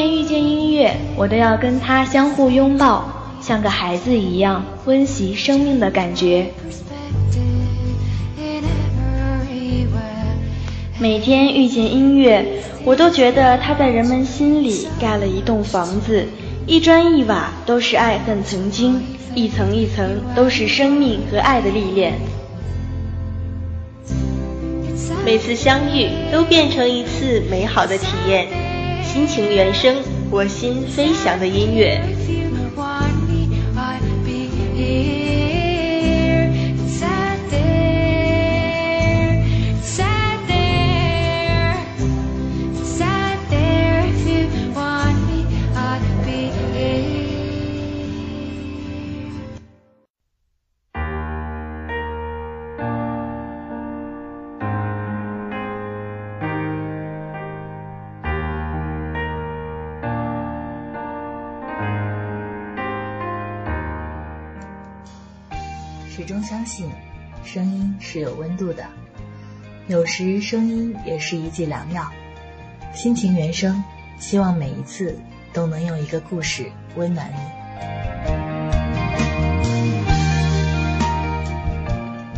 天遇见音乐，我都要跟它相互拥抱，像个孩子一样温习生命的感觉。每天遇见音乐，我都觉得它在人们心里盖了一栋房子，一砖一瓦都是爱恨曾经，一层一层都是生命和爱的历练。每次相遇都变成一次美好的体验，心情原声，我心飞翔的音乐。信，声音是有温度的。有时声音也是一剂良药。心情原声，希望每一次都能用一个故事温暖你。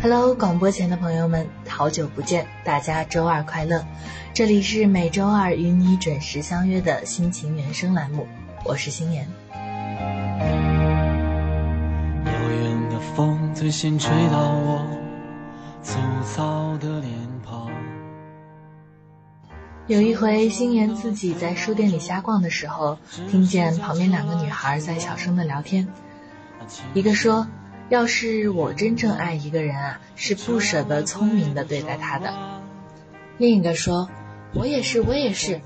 Hello，广播前的朋友们，好久不见，大家周二快乐！这里是每周二与你准时相约的心情原声栏目，我是心妍。风最先吹到我粗糙的脸庞。有一回，心妍自己在书店里瞎逛的时候，听见旁边两个女孩在小声的聊天。一个说：“要是我真正爱一个人啊，是不舍得聪明的对待他的。”另一个说：“我也是，我也是，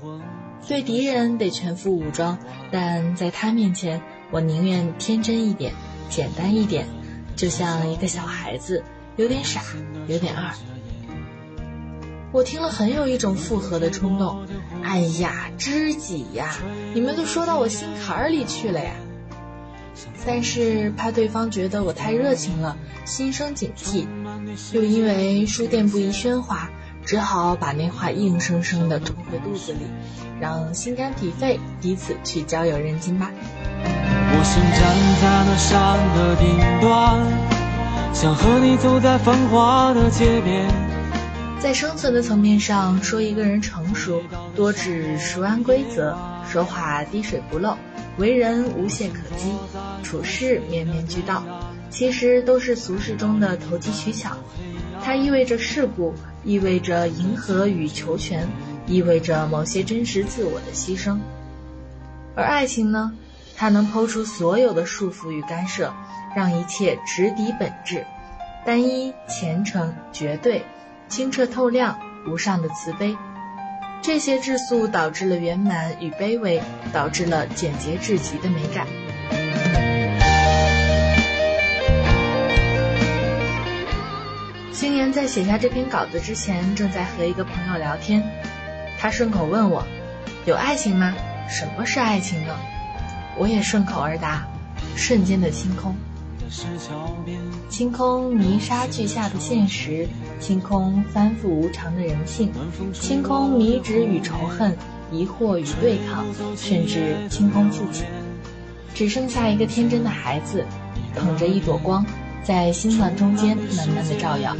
对敌人得全副武装，但在他面前，我宁愿天真一点，简单一点。”就像一个小孩子，有点傻，有点二。我听了很有一种复合的冲动。哎呀，知己呀，你们都说到我心坎儿里去了呀。但是怕对方觉得我太热情了，心生警惕，又因为书店不宜喧哗，只好把那话硬生生的吞回肚子里，让心肝脾肺彼此去交友认亲吧。我想站在那山的顶端，想和你走在繁华的街边。在生存的层面上说，一个人成熟，多指熟谙规则，说话滴水不漏，为人无懈可击，处事面面俱到，其实都是俗世中的投机取巧。它意味着世故，意味着迎合与求全，意味着某些真实自我的牺牲。而爱情呢？它能抛出所有的束缚与干涉，让一切直抵本质，单一、虔诚、绝对、清澈透亮、无上的慈悲，这些质素导致了圆满与卑微，导致了简洁至极的美感。星妍在写下这篇稿子之前，正在和一个朋友聊天，他顺口问我：“有爱情吗？什么是爱情呢？”我也顺口而答，瞬间的清空，清空泥沙俱下的现实，清空反复无常的人性，清空迷执与仇恨，疑惑与对抗，甚至清空自己，只剩下一个天真的孩子，捧着一朵光，在心乱中间慢慢的照耀。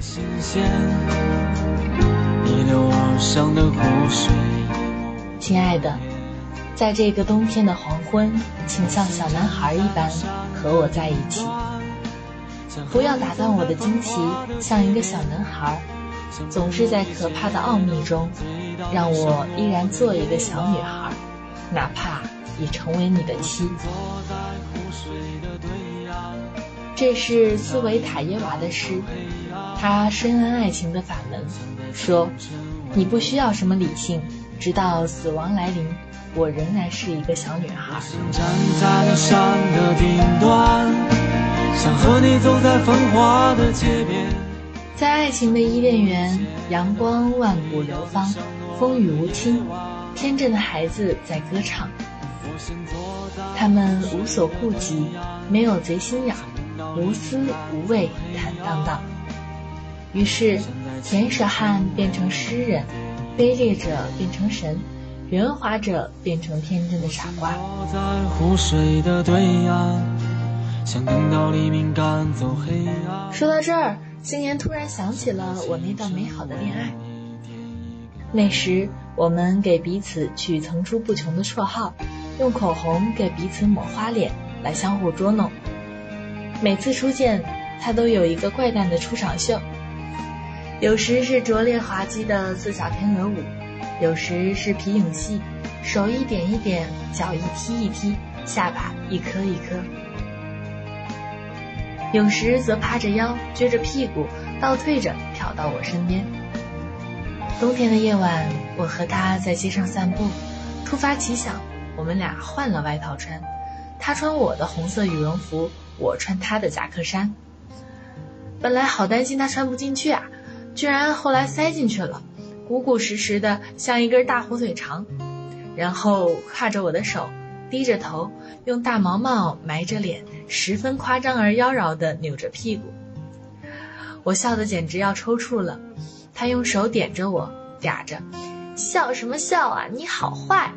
亲爱的。在这个冬天的黄昏，请像小男孩一般和我在一起。不要打断我的惊奇，像一个小男孩，总是在可怕的奥秘中，让我依然做一个小女孩，哪怕已成为你的妻。这是斯维塔耶娃的诗，他深谙爱情的法门，说：“你不需要什么理性，直到死亡来临。”我仍然是一个小女孩。站在了山的顶端，想和你走在繁华的街边。在爱情的伊甸园，阳光万古流芳，风雨无侵，天真的孩子在歌唱。他们无所顾忌，没有贼心眼，无私无畏，坦荡荡。于是，田舍汉变成诗人，卑劣者变成神。圆滑者变成天真的傻瓜。说到这儿，星言突然想起了我那段美好的恋爱。那时，我们给彼此取层出不穷的绰号，用口红给彼此抹花脸，来相互捉弄。每次初见，他都有一个怪诞的出场秀，有时是拙劣滑稽的四小天鹅舞，有时是皮影戏，手一点一点，脚一踢一踢，下巴一颗一颗。有时则趴着腰，撅着屁股，倒退着跳到我身边。冬天的夜晚，我和他在街上散步，突发奇想，我们俩换了外套穿，他穿我的红色羽绒服。我穿他的夹克衫，本来好担心他穿不进去啊，居然后来塞进去了，鼓鼓实实的像一根大火腿肠。然后挎着我的手，低着头，用大毛毛埋着脸，十分夸张而妖娆的扭着屁股。我笑得简直要抽搐了，他用手点着我，嗲着：“笑什么笑啊，你好坏！”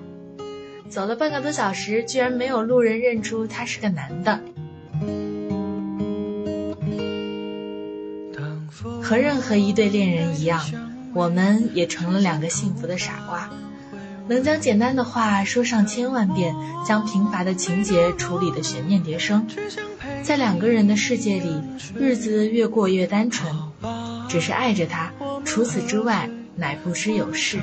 走了半个多小时，居然没有路人认出他是个男的。和任何一对恋人一样，我们也成了两个幸福的傻瓜，能将简单的话说上千万遍，将平凡的情节处理的悬念迭生，在两个人的世界里，日子越过越单纯，只是爱着他，除此之外乃不知有事。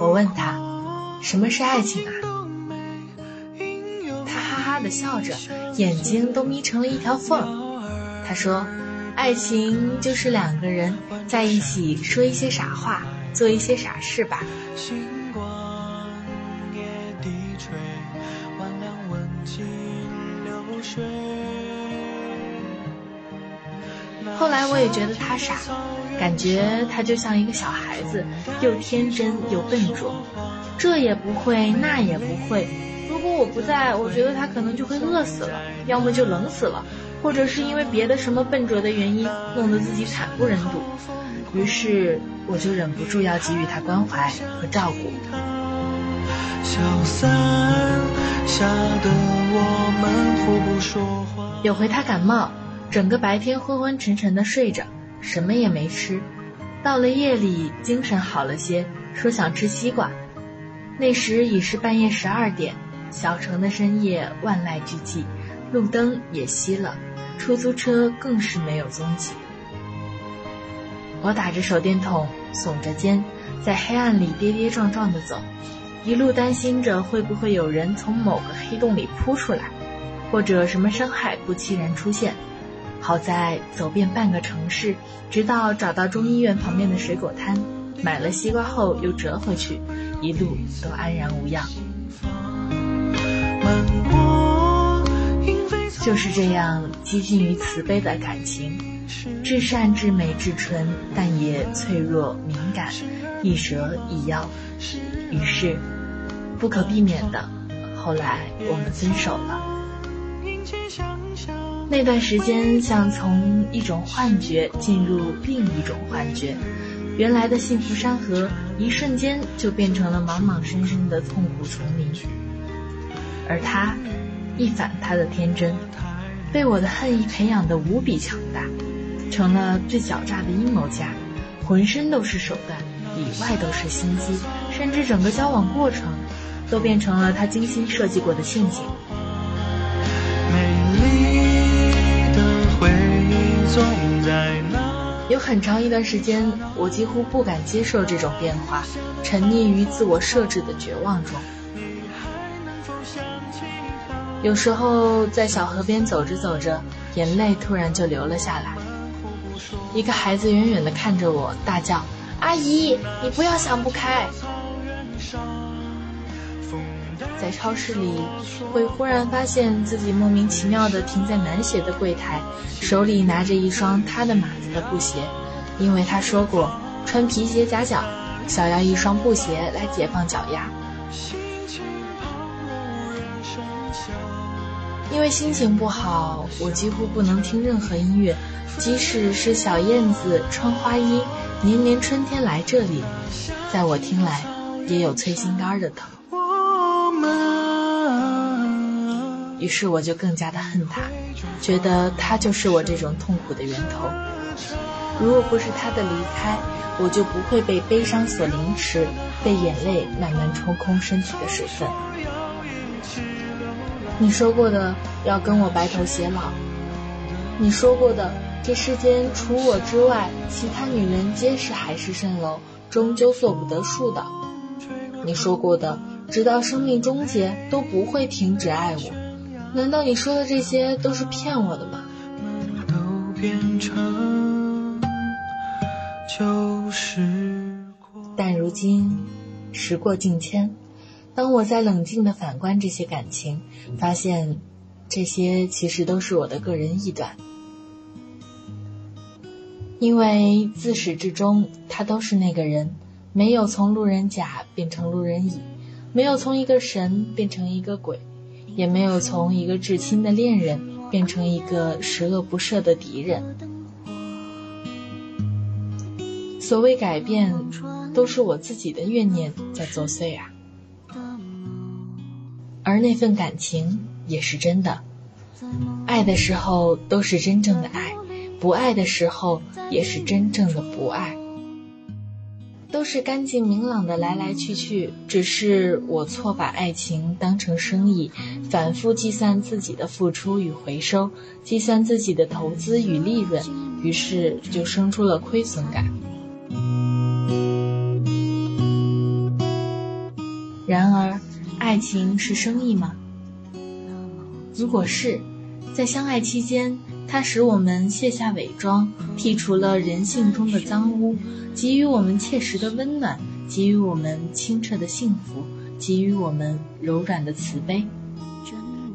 我问他，什么是爱情啊？他哈哈的笑着，眼睛都眯成了一条缝。他说：“爱情就是两个人在一起说一些傻话，做一些傻事吧。”后来我也觉得他傻，感觉他就像一个小孩子，又天真又笨拙，这也不会，那也不会。如果我不在，我觉得他可能就会饿死了，要么就冷死了。或者是因为别的什么笨拙的原因，弄得自己惨不忍睹，于是我就忍不住要给予他关怀和照顾。有回他感冒，整个白天昏昏沉沉的睡着，什么也没吃。到了夜里，精神好了些，说想吃西瓜。那时已是半夜十二点，小城的深夜万籁俱寂，路灯也熄了。出租车更是没有踪迹。我打着手电筒，耸着肩，在黑暗里跌跌撞撞地走，一路担心着会不会有人从某个黑洞里扑出来，或者什么伤害不期然出现。好在走遍半个城市，直到找到中医院旁边的水果摊，买了西瓜后又折回去，一路都安然无恙。就是这样接近于慈悲的感情，至善至美至纯，但也脆弱敏感，易折易妖。于是，不可避免的，后来我们分手了。那段时间像从一种幻觉进入另一种幻觉，原来的幸福山河，一瞬间就变成了莽莽深深的痛苦丛林。而他。一反他的天真，被我的恨意培养的无比强大，成了最狡诈的阴谋家，浑身都是手段，里外都是心机，甚至整个交往过程，都变成了他精心设计过的陷阱。有很长一段时间，我几乎不敢接受这种变化，沉溺于自我设置的绝望中。有时候在小河边走着走着，眼泪突然就流了下来。一个孩子远远地看着我，大叫：“阿姨，你不要想不开！”在超市里，会忽然发现自己莫名其妙地停在男鞋的柜台，手里拿着一双他的码子的布鞋，因为他说过穿皮鞋夹脚，想要一双布鞋来解放脚丫。因为心情不好，我几乎不能听任何音乐，即使是小燕子、穿花衣、年年春天来这里，在我听来也有催心肝的疼。于是我就更加的恨他，觉得他就是我这种痛苦的源头。如果不是他的离开，我就不会被悲伤所凌迟，被眼泪慢慢抽空身体的水分。你说过的要跟我白头偕老，你说过的这世间除我之外，其他女人皆是海市蜃楼，终究做不得数的。你说过的直到生命终结都不会停止爱我。难道你说的这些都是骗我的吗？但如今时过境迁，当我在冷静的反观这些感情，发现这些其实都是我的个人臆断，因为自始至终他都是那个人，没有从路人甲变成路人乙，没有从一个神变成一个鬼。也没有从一个至亲的恋人变成一个十恶不赦的敌人。所谓改变，都是我自己的怨念在作祟啊。而那份感情也是真的，爱的时候都是真正的爱，不爱的时候也是真正的不爱。都是干净明朗的来来去去，只是我错把爱情当成生意，反复计算自己的付出与回收，计算自己的投资与利润，于是就生出了亏损感。然而，爱情是生意吗？如果是，在相爱期间。它使我们卸下伪装，剔除了人性中的脏污，给予我们切实的温暖，给予我们清澈的幸福，给予我们柔软的慈悲，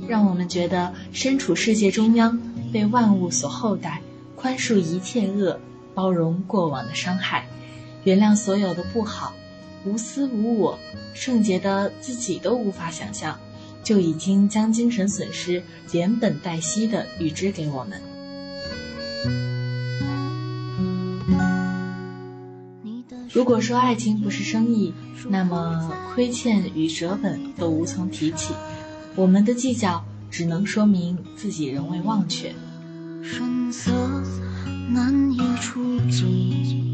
让我们觉得身处世界中央，被万物所厚待，宽恕一切恶，包容过往的伤害，原谅所有的不好，无私无我，圣洁的自己都无法想象。就已经将精神损失连本带息的预支给我们。如果说爱情不是生意，那么亏欠与折本都无从提起。我们的计较只能说明自己仍未忘却。色难以触及。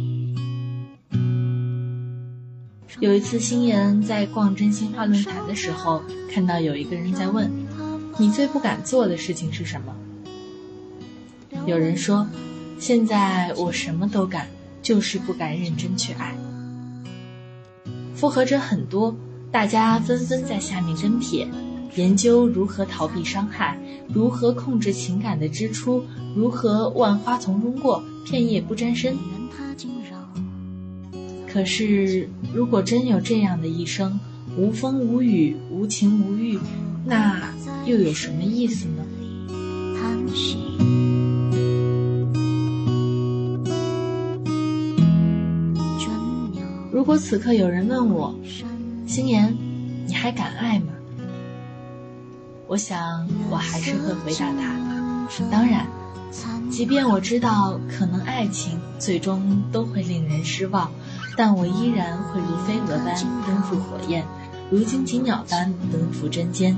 有一次，星言在逛真心话论坛的时候，看到有一个人在问：“你最不敢做的事情是什么？”有人说：“现在我什么都敢，就是不敢认真去爱。”附和者很多，大家纷纷在下面跟帖，研究如何逃避伤害，如何控制情感的支出，如何万花丛中过，片叶不沾身。可是，如果真有这样的一生，无风无雨，无情无欲，那又有什么意思呢？如果此刻有人问我，星言，你还敢爱吗？我想，我还是会回答他，当然，即便我知道可能爱情最终都会令人失望。但我依然会如飞蛾般奔赴火焰，如荆棘鸟般奔赴针尖。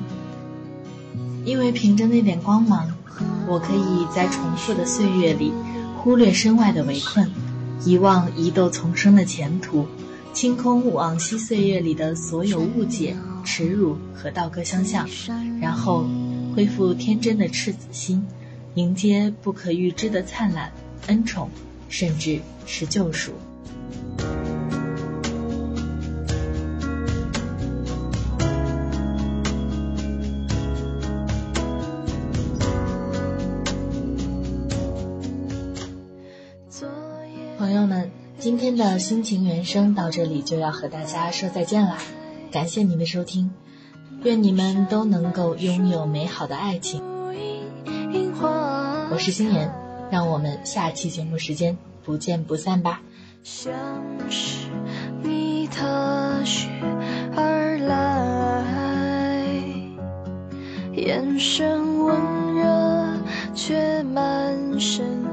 因为凭着那点光芒，我可以在重复的岁月里忽略身外的围困，遗忘疑窦丛生的前途，清空往昔岁月里的所有误解、耻辱和道格相向，然后恢复天真的赤子心，迎接不可预知的灿烂、恩宠，甚至是救赎。朋友们今天的心情原声到这里就要和大家说再见了，感谢您的收听，愿你们都能够拥有美好的爱情。我是心妍，让我们下期节目时间不见不散吧。像是你踏雪而来，眼神温热却满身。